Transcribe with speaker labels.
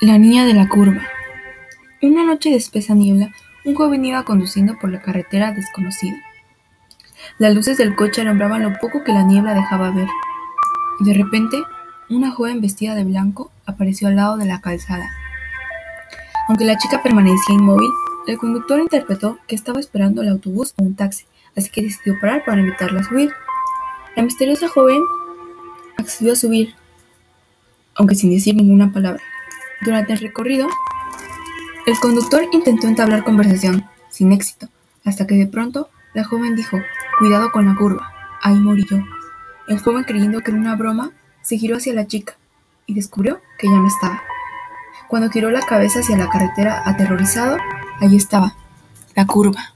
Speaker 1: La niña de la curva. Una noche de espesa niebla, un joven iba conduciendo por la carretera desconocida. Las luces del coche alumbraban lo poco que la niebla dejaba ver. De repente, una joven vestida de blanco apareció al lado de la calzada. Aunque la chica permanecía inmóvil, el conductor interpretó que estaba esperando el autobús o un taxi, así que decidió parar para invitarla a subir. La misteriosa joven accedió a subir, aunque sin decir ninguna palabra. Durante el recorrido, el conductor intentó entablar conversación, sin éxito, hasta que de pronto la joven dijo, cuidado con la curva, ahí morí yo. El joven creyendo que era una broma, se giró hacia la chica y descubrió que ya no estaba. Cuando giró la cabeza hacia la carretera aterrorizado, allí estaba, la curva.